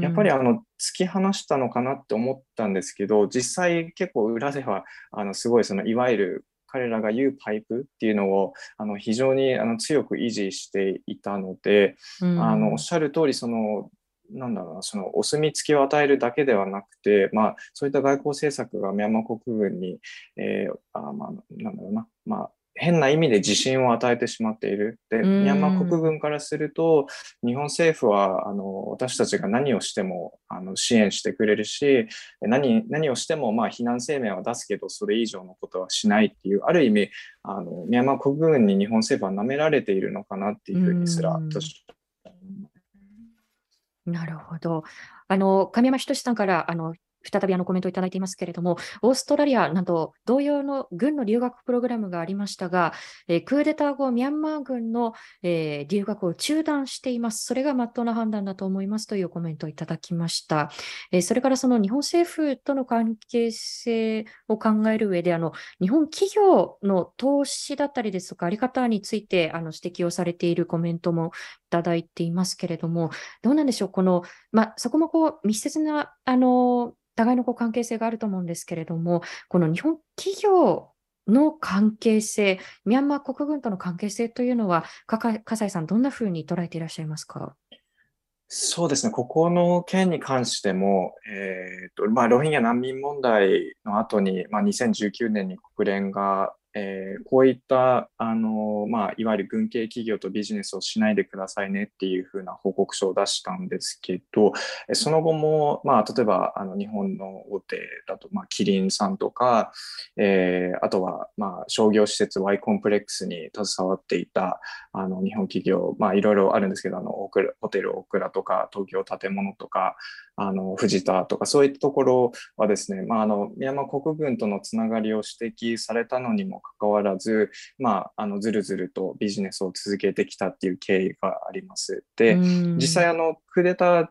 やっぱりあの突き放したのかなって思ったんですけど実際結構裏ではあのすごいそのいわゆる彼らが言うパイプっていうのをあの非常にあの強く維持していたので、あのおっしゃる通りそのなんだろうな、そのお墨付きを与えるだけではなくて、まあ、そういった外交政策がミャンマー国軍に、えー、あまあ、なんだろうな、まあ、変な意味で自信を与えてしまっている。で、ミャンマー国軍からすると、日本政府はあの私たちが何をしてもあの支援してくれるし、何何をしてもまあ非難声明は出すけど、それ以上のことはしないっていう、ある意味、あのミャンマー国軍に日本政府は舐められているのかなっていうふうにすら、私なるほど。あの、神山仁さんから、あの、再びあのコメントをいただいていますけれども、オーストラリアなど同様の軍の留学プログラムがありましたが、えー、クーデター後、ミャンマー軍の、えー、留学を中断しています。それが真っ当な判断だと思いますというコメントをいただきました。えー、それからその日本政府との関係性を考える上で、あの日本企業の投資だったりですとか、あり方についてあの指摘をされているコメントもいただいていますけれども、どうなんでしょう、この、まあ、そこもこう密接なあの互いのこう関係性があると思うんですけれども、この日本企業の関係性、ミャンマー国軍との関係性というのは、笠井さん、どんなふうに捉えていらっしゃいますか？そうですね、ここの件に関しても、えーとまあ、ロヒンギャ難民問題の後に、まあ、2019年に国連がえー、こういった、あのまあ、いわゆる軍系企業とビジネスをしないでくださいねっていうふうな報告書を出したんですけど、その後も、まあ、例えばあの日本の大手だと、まあ、キリンさんとか、えー、あとは、まあ、商業施設 Y コンプレックスに携わっていたあの日本企業、まあ、いろいろあるんですけどあのホテルオクラとか東京建物とかあの藤田とかそういったところはですね、まあ、あのミャンマー国軍とのつながりを指摘されたのにもかかわらず、まあ、あのずるずるとビジネスを続けてきたっていう経緯があります。で、実際あのクーデター、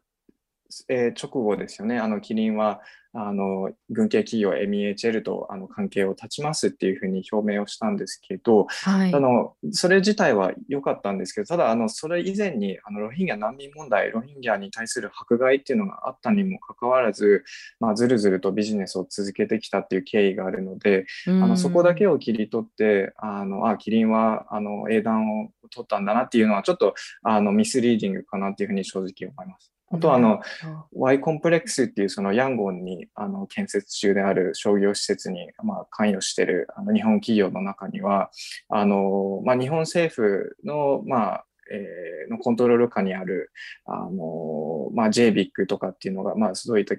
えー、直後ですよね、あのキリンはあの軍系企業 MEHL とあの関係を断ちますっていうふうに表明をしたんですけど、はい、あのそれ自体は良かったんですけどただあのそれ以前にあのロヒンギャ難民問題ロヒンギャに対する迫害っていうのがあったにもかかわらず、まあ、ずるずるとビジネスを続けてきたっていう経緯があるので、あのそこだけを切り取ってあのあキリンはあの英断を取ったんだなっていうのはちょっとあのミスリーディングかなっていうふうに正直思います。あとはあの、Y コンプレックスっていうそのヤンゴンにあの建設中である商業施設にまあ関与しているあの日本企業の中には、あのまあ、日本政府のまあえー、のコントロール下にある、あのまあ、JBIC とかっていうのが、まあ、そういった、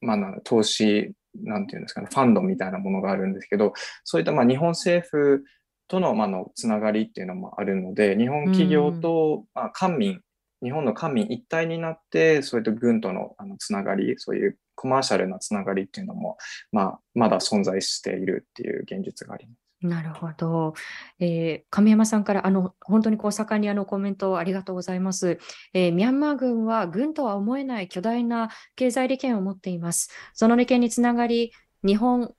まあ、投資、なんていうんですかね、ファンドみたいなものがあるんですけど、そういったまあ日本政府との,、まあのつながりっていうのもあるので、日本企業と、まあ、官民日本の官民一体になって、そういった軍とのあのつながり、そういうコマーシャルなつながりっていうのも、まあ、まだ存在しているっていう現実があります。なるほど。えー、亀山さんからあの本当にこう盛んにあのコメントをありがとうございます、えー、ミャンマー軍は軍とは思えない巨大な経済利権を持っています。その利権につながり、日本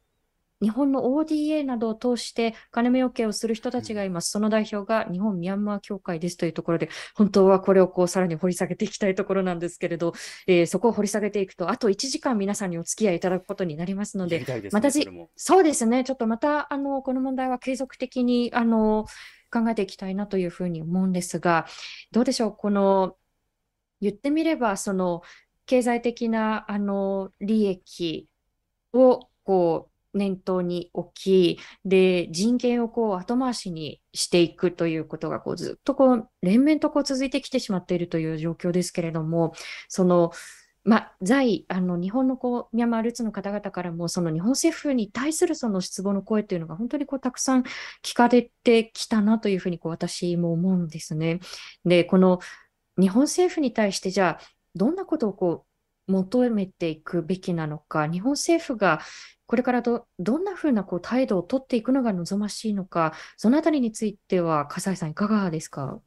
日本の ODA などを通して金目 OK をする人たちがいます。その代表が日本ミャンマー協会ですというところで、本当はこれをこうさらに掘り下げていきたいところなんですけれど、えー、そこを掘り下げていくと、あと1時間皆さんにお付き合いいただくことになりますので、でね、またじ、そうですね、ちょっとまた、あの、この問題は継続的に、あの、考えていきたいなというふうに思うんですが、どうでしょう、この、言ってみれば、その、経済的な、あの、利益を、こう、念頭に置き、で、人権をこう後回しにしていくということがこうずっとこう連綿とこう続いてきてしまっているという状況ですけれども、その、ま、在、あの、日本のこう、ミャンマールーツの方々からも、その日本政府に対するその失望の声というのが本当にこう、たくさん聞かれてきたなというふうにこう、私も思うんですね。で、この日本政府に対してじゃあ、どんなことをこう、求めていくべきなのか、日本政府がこれからどどんなふうなこう態度を取っていくのが望ましいのか、そのあたりについては、笠井さん、いかがですか？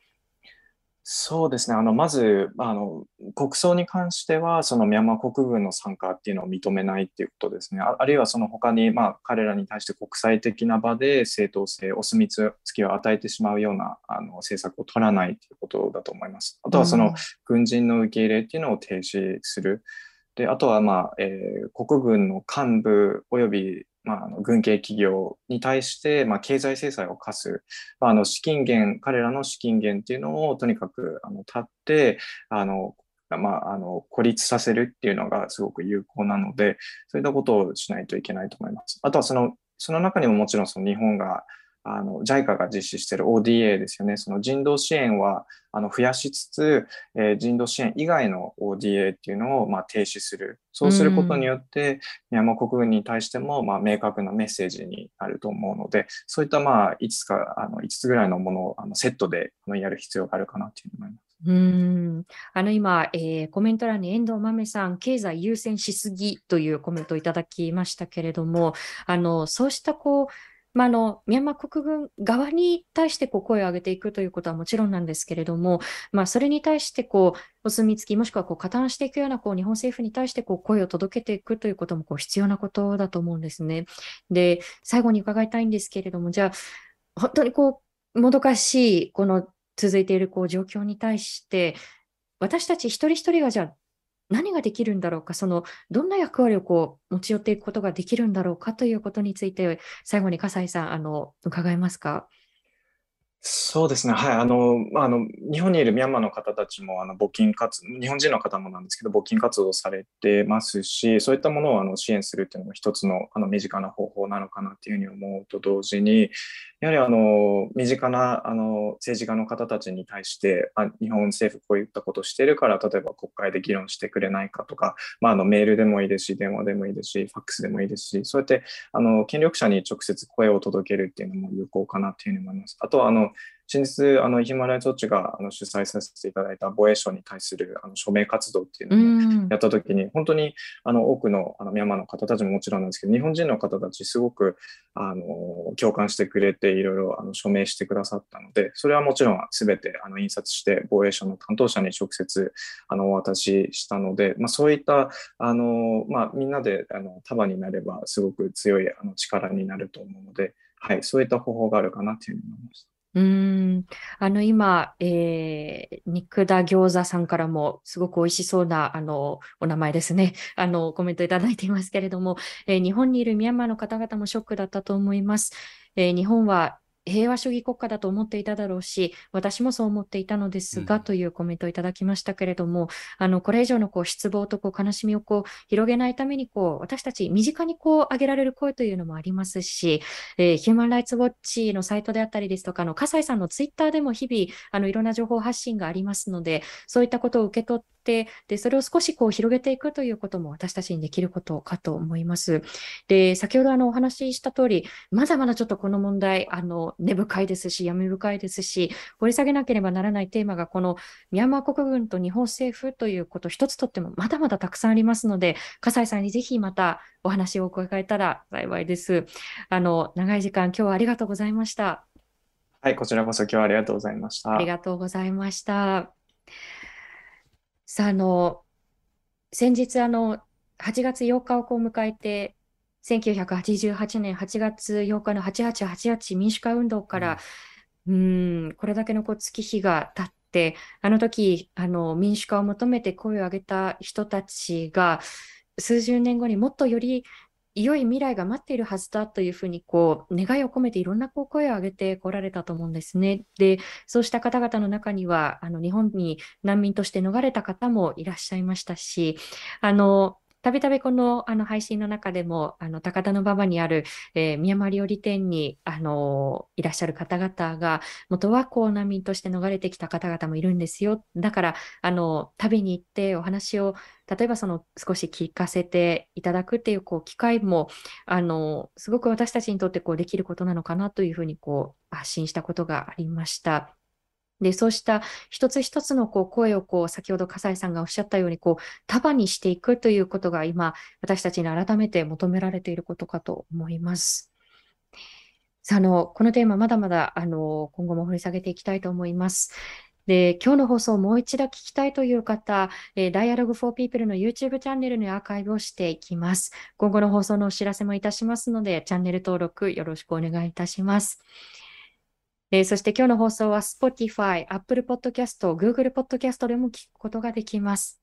そうですね。あの、まず、あの、国葬に関しては、そのミャンマー国軍の参加っていうのを認めないっていうことですね。あるいはその他に、まあ、彼らに対して国際的な場で正当性、お墨付きを与えてしまうようなあの政策を取らないということだと思います。あとはその軍人の受け入れっていうのを停止する。で、あとは、まあ、えー、国軍の幹部及び、まあ、あの軍系企業に対して、まあ、経済制裁を課す、まあ、あの資金源、彼らの資金源っていうのをとにかくあの立って、あの、まあ、あの孤立させるっていうのがすごく有効なので、そういったことをしないといけないと思います。あとはその、その中にももちろんその日本があの JICA が実施している ODA ですよね、その人道支援はあの増やしつつ、えー、人道支援以外の ODA っていうのをまあ停止する。そうすることによって、ミャンマー国軍に対してもまあ明確なメッセージになると思うので、そういったまあ5つか、あの5つぐらいのものをあのセットでやる必要があるかなというふうに思います。うんあの今、えー、コメント欄に遠藤豆さん、経済優先しすぎというコメントをいただきましたけれども、あのそうしたこうまあ、のミャンマー国軍側に対してこう声を上げていくということはもちろんなんですけれども、まあ、それに対してこうお墨付き、もしくはこう加担していくようなこう日本政府に対してこう声を届けていくということもこう必要なことだと思うんですね。で、最後に伺いたいんですけれども、じゃあ、本当にこう、もどかしい、この続いているこう状況に対して、私たち一人一人がじゃあ何ができるんだろうか、そのどんな役割をこう持ち寄っていくことができるんだろうかということについて、最後に笠井さん、あの伺えますか？そうですね、はい、あの、まあ、の日本にいるミャンマーの方たちもあの募金活日本人の方もなんですけど、募金活動されてますし、そういったものをあの支援するっていうのも一つのあの身近な方法なのかなというふうに思うと同時に、やはりあの身近なあの政治家の方たちに対してあ、日本政府こういったことをしているから、例えば国会で議論してくれないかとか、まあ、あのメールでもいいですし、電話でもいいですし、ファックスでもいいですし、そうやってあの権力者に直接声を届けるっていうのも有効かなというふうに思います。あとはあの先日、あのヒマラヤ措置があの主催させていただいた防衛省に対するあの署名活動っていうのをやったときに、本当にあの多くのあのミャンマーの方たちももちろんなんですけど、日本人の方たち、すごくあの共感してくれて、いろいろあの署名してくださったので、それはもちろんすべてあの印刷して、防衛省の担当者に直接あのお渡ししたので、まあ、そういったあの、まあ、みんなであの束になれば、すごく強いあの力になると思うので、はい、そういった方法があるかなというふうに思いました。うん、あの今、えー、肉田餃子さんからもすごく美味しそうなあのお名前ですね。あのコメントいただいていますけれども、えー、日本にいるミャンマーの方々もショックだったと思います。えー、日本は平和主義国家だと思っていただろうし、私もそう思っていたのですが、うん、というコメントをいただきましたけれども、あの、これ以上のこう失望とこう悲しみをこう広げないために、こう、私たち身近にこう上げられる声というのもありますし、えー、ヒューマンライツウォッチのサイトであったりですとか、あの、笠井さんのツイッターでも日々、あの、いろんな情報発信がありますので、そういったことを受け取って、で、それを少しこう広げていくということも私たちにできることかと思います。で、先ほどあのお話しした通り、まだまだちょっとこの問題、あの、根深いですし、闇深いですし、掘り下げなければならないテーマが、このミャンマー国軍と日本政府ということ一つとっても、まだまだたくさんありますので、笠井さんにぜひまたお話を伺えたら幸いです。あの、長い時間、今日はありがとうございました。はい、こちらこそ今日はありがとうございました。ありがとうございました。さあ、あの、先日、あの、8月8日をこう迎えて、1988年8月8日の8888民主化運動から、うん、ん、これだけのこう月日が経って、あの時、あの民主化を求めて声を上げた人たちが、数十年後にもっとより良い未来が待っているはずだというふうにこう願いを込めていろんなこう声を上げてこられたと思うんですね。で、そうした方々の中にはあの日本に難民として逃れた方もいらっしゃいましたし、あのたびたびこのあの配信の中でも、あの高田馬場にある、えー、宮山料理店にあのいらっしゃる方々が、元はこう難民として逃れてきた方々もいるんですよ。だから、あの旅に行ってお話を、例えばその少し聞かせていただくっていうこう機会も、あのすごく私たちにとってこうできることなのかなというふうにこう発信したことがありました。で、そうした一つ一つのこう声をこう、先ほど笠井さんがおっしゃったように、こう、束にしていくということが今、私たちに改めて求められていることかと思います。さあ、あの、このテーマ、まだまだ、あの、今後も掘り下げていきたいと思います。で、今日の放送をもう一度聞きたいという方、えー、Dialogue for People の YouTube チャンネルにアーカイブをしていきます。今後の放送のお知らせもいたしますので、チャンネル登録よろしくお願いいたします。えー、そして今日の放送は Spotify、Apple Podcast、Google Podcast でも聞くことができます。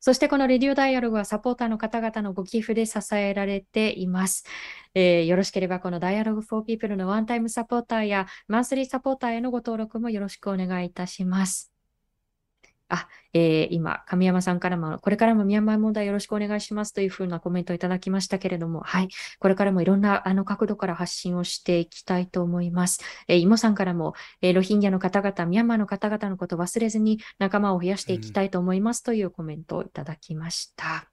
そしてこのレディオダイアログはサポーターの方々のご寄付で支えられています。えー、よろしければこのダイアログ for People のワンタイムサポーターやマンスリーサポーターへのご登録もよろしくお願いいたします。あ、えー、今、神山さんからも、これからもミャンマー問題よろしくお願いしますというふうなコメントをいただきましたけれども、はい、これからもいろんなあの角度から発信をしていきたいと思います。えー、イモさんからも、えー、ロヒンギャの方々、ミャンマーの方々のことを忘れずに仲間を増やしていきたいと思いますというコメントをいただきました。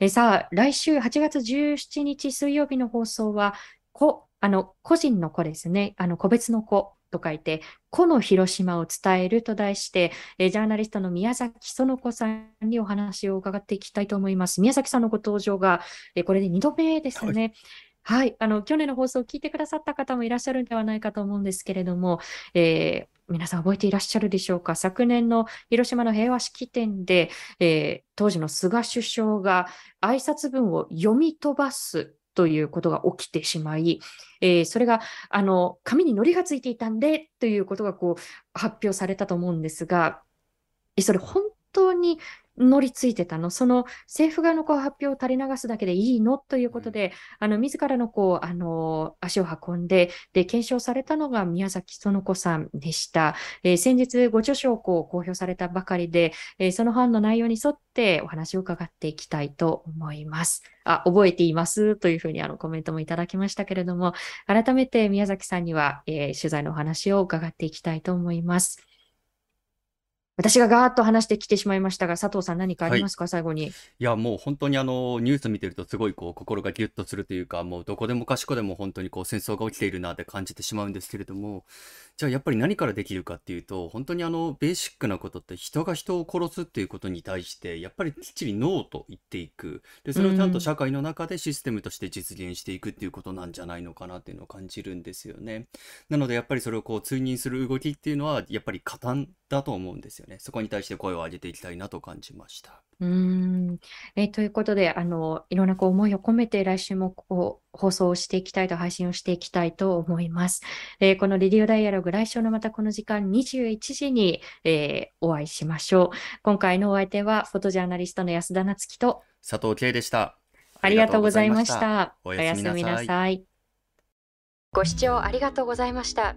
うん、えさあ、来週8月17日水曜日の放送は、こあの個人の子ですね、あの個別の子と書いて、個の広島を伝えると題して、えジャーナリストの宮崎園子さんにお話を伺っていきたいと思います。宮崎さんのご登場が、えこれで2度目ですね。はい、はい、あの去年の放送を聞いてくださった方もいらっしゃるんではないかと思うんですけれども、えー、皆さん覚えていらっしゃるでしょうか？昨年の広島の平和式典で、えー、当時の菅首相が挨拶文を読み飛ばすということが起きてしまい、えー、それがあの紙にのりがついていたんでということがこう発表されたと思うんですが、それ本当に乗りついてたのその政府側のこう発表を垂れ流すだけでいいの？ということで、あの自らのこうあの足を運んでで検証されたのが宮崎園子さんでした。えー、先日ご著書をこう公表されたばかりで、えー、その本の内容に沿ってお話を伺っていきたいと思います。あ、覚えています？というふうにあのコメントもいただきましたけれども、改めて宮崎さんには、えー、取材のお話を伺っていきたいと思います。私がガーッと話してきてしまいましたが、佐藤さん何かありますか、最後に。いや、もう本当にあの、ニュース見てるとすごいこう、心がギュッとするというか、もうどこでもかしこでも本当にこう、戦争が起きているなって感じてしまうんですけれども、じゃあやっぱり何からできるかっていうと、本当にあの、ベーシックなことって人が人を殺すっていうことに対して、やっぱりきっちりノーと言っていく。で、それをちゃんと社会の中でシステムとして実現していくっていうことなんじゃないのかなっていうのを感じるんですよね。なのでやっぱりそれをこう、通認する動きっていうのは、やっぱり加担だと思うんですよね。そこに対して声を上げていきたいなと感じました。うん。え、ということで、あの、いろんなこう思いを込めて来週もこう放送をしていきたいと、配信をしていきたいと思います。えーこのレディオダイアログ、来週のまたこの時間21時に、えーお会いしましょう。今回のお相手は、フォトジャーナリストの安田なつきと、佐藤圭でした。ありがとうございました。おやすみなさい。ご視聴ありがとうございました。